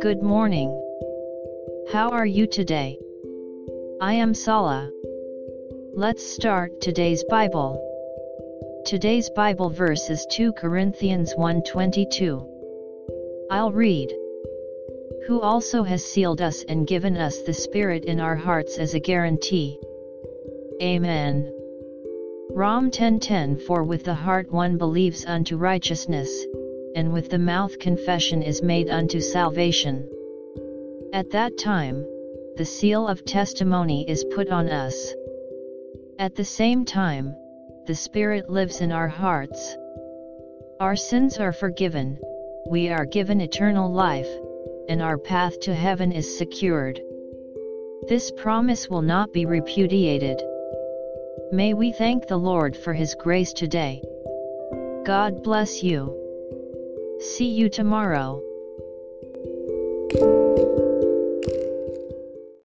Good morning. How are you today? I am Sala. Let's start today's Bible. Today's Bible verse is 2 Corinthians 1:22. I'll read. Who also has sealed us and given us the Spirit in our hearts as a guarantee. Amen. Rom 10:10 For with the heart one believes unto righteousness, and with the mouth confession is made unto salvation. At that time, the seal of testimony is put on us. At the same time, the Spirit lives in our hearts. Our sins are forgiven, we are given eternal life, and our path to heaven is secured. This promise will not be repudiated. May we thank the Lord for His grace today. God bless you. See you tomorrow.